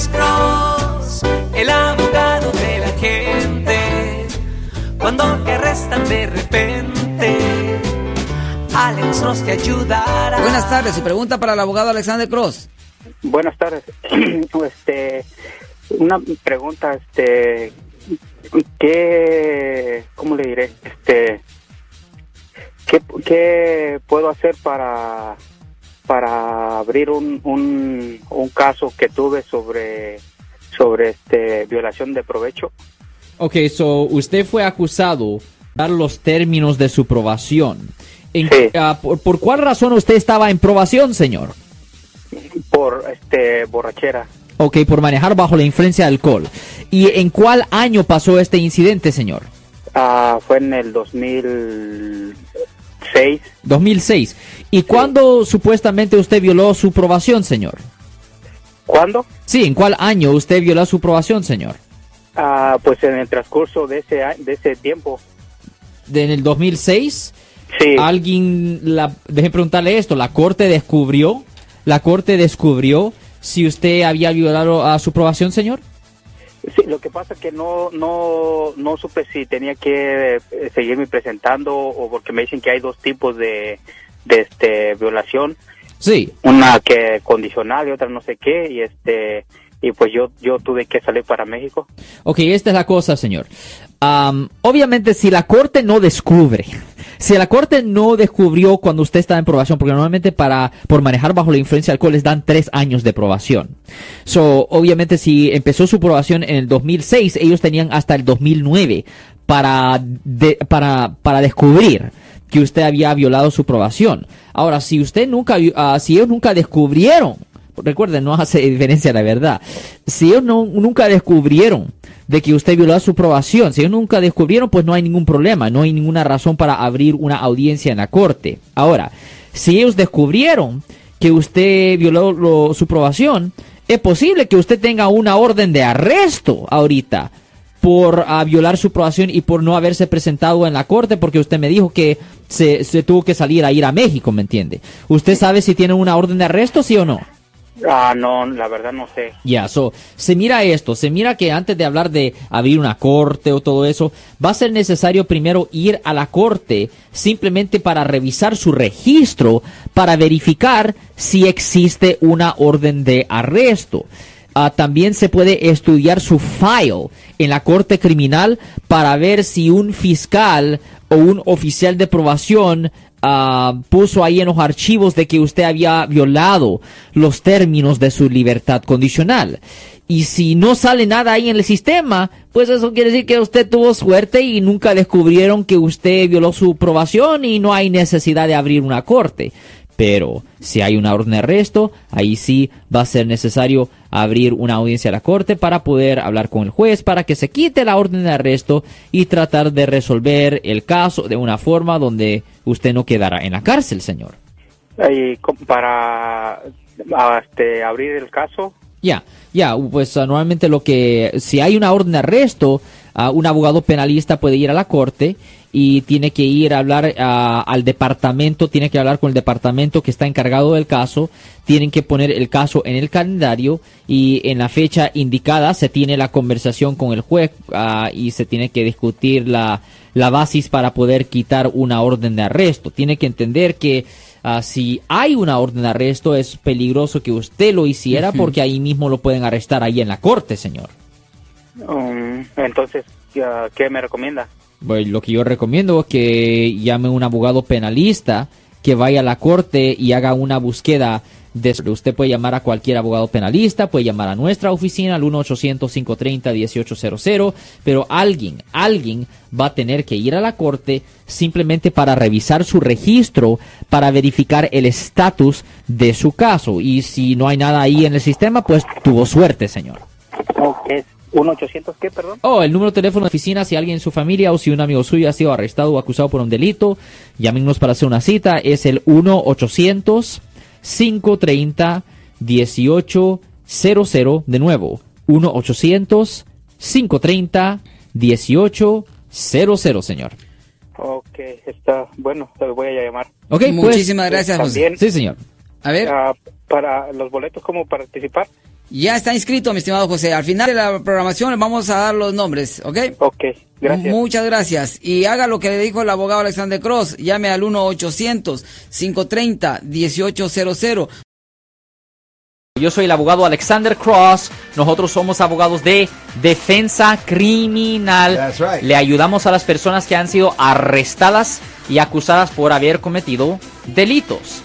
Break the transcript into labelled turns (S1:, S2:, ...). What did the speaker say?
S1: Alex Cross, el abogado de la gente. Cuando te arrestan de repente, Alex Cross te ayudará.
S2: Buenas tardes, su pregunta para el abogado Alexander Cross.
S3: Buenas tardes. este, una pregunta, este, ¿qué, cómo le diré? Este, ¿qué, qué puedo hacer para, para abrir un, un, un caso que tuve sobre, sobre este, violación de provecho?
S4: Ok, so usted fue acusado de dar los términos de su probación. En-
S3: Sí.
S4: ah, por, por cuál razón usted estaba en probación, señor?
S3: Por, este, borrachera.
S4: Ok, por manejar bajo la influencia de alcohol. ¿Y en cuál año pasó este incidente, señor?
S3: Ah, fue en el 2006.
S4: 2006. ¿Y cuándo supuestamente usted violó su probación, señor?
S3: ¿Cuándo?
S4: Sí, ¿en cuál año usted violó su probación, señor?
S3: Ah, pues en el transcurso de ese, de ese tiempo.
S4: De- ¿En el 2006?
S3: Sí.
S4: Alguien, la, deje preguntarle esto, ¿la corte descubrió, la corte descubrió si usted había violado a su probación, señor?
S3: Sí, lo que pasa es que no, no, no supe si tenía que eh, seguirme presentando o porque me dicen que hay dos tipos de, de este, violación,
S4: Sí.
S3: una que condicional y otra no sé qué, y este, y pues yo, yo tuve que salir para México.
S4: Ok, esta es la cosa, señor. Am, obviamente, si la corte no descubre, si la corte no descubrió cuando usted está en probación, porque normalmente para por manejar bajo la influencia de alcohol les dan tres años de probación. So, obviamente, si empezó su probación en el 2006, ellos tenían hasta el 2009 para para para descubrir que usted había violado su probación. Ahora, si usted nunca, ah, si ellos nunca descubrieron recuerden, no hace diferencia la verdad. Si ellos no, nunca descubrieron de que usted violó su probación, si ellos nunca descubrieron, pues no hay ningún problema, no hay ninguna razón para abrir una audiencia en la corte. Ahora, si ellos descubrieron que usted violó su probación, es posible que usted tenga una orden de arresto ahorita por ah, violar su probación y por no haberse presentado en la corte porque usted me dijo que se, se tuvo que salir a ir a México, ¿me entiende? ¿Usted sabe si tiene una orden de arresto, sí o no?
S3: Ah, no, la verdad no sé.
S4: Ya, so, se mira esto, se mira que antes de hablar de abrir una corte o todo eso, va a ser necesario primero ir a la corte simplemente para revisar su registro, para verificar si existe una orden de arresto. Ah, también se puede estudiar su file en la corte criminal para ver si un fiscal o un oficial de probación ah, puso ahí en los archivos de que usted había violado los términos de su libertad condicional. Y si no sale nada ahí en el sistema, pues eso quiere decir que usted tuvo suerte y nunca descubrieron que usted violó su probación y no hay necesidad de abrir una corte. Pero si hay una orden de arresto, ahí sí va a ser necesario abrir una audiencia a la corte para poder hablar con el juez para que se quite la orden de arresto y tratar de resolver el caso de una forma donde usted no quedará en la cárcel, señor.
S3: Y co- para este, abrir el caso,
S4: Ya, ya, pues ah, normalmente lo que, si hay una orden de arresto, ah, un abogado penalista puede ir a la corte y tiene que ir a hablar ah, al departamento, tiene que hablar con el departamento que está encargado del caso, tienen que poner el caso en el calendario y en la fecha indicada se tiene la conversación con el juez y se tiene que discutir la, la basis para poder quitar una orden de arresto. Tiene que entender que Ah, si hay una orden de arresto, es peligroso que usted lo hiciera porque ahí mismo lo pueden arrestar ahí en la corte, señor.
S3: um, entonces, ¿qué me recomienda?
S4: Pues lo que yo recomiendo es que llame a un abogado penalista que vaya a la corte y haga una búsqueda de usted puede llamar a cualquier abogado penalista, puede llamar a nuestra oficina al 1-800-530-1800, pero alguien, alguien va a tener que ir a la corte simplemente para revisar su registro, para verificar el estatus de su caso. Y si no hay nada ahí en el sistema, pues tuvo suerte, señor.
S3: ¿Es 1-800 qué, perdón?
S4: Oh, el número de teléfono de oficina si alguien en su familia o si un amigo suyo ha sido arrestado o acusado por un delito, llámenos para hacer una cita. Es el 1-800-530-1800. De nuevo, 1-800-530-1800, señor.
S3: Ok, está bueno, te voy a llamar.
S4: Ok, pues.
S2: Muchísimas gracias, José.
S3: También,
S4: Sí, señor.
S2: A ver,
S3: ah, para los boletos, ¿cómo participar?
S2: Ya está inscrito, mi estimado José. Al final de la programación le vamos a dar los nombres, ¿ok?
S3: Ok, gracias.
S2: Muchas gracias. Y haga lo que le dijo el abogado Alexander Cross. Llame al 1-800-530-1800.
S4: Yo soy el abogado Alexander Cross. Nosotros somos abogados de defensa criminal.
S5: That's right.
S4: Le ayudamos a las personas que han sido arrestadas y acusadas por haber cometido delitos.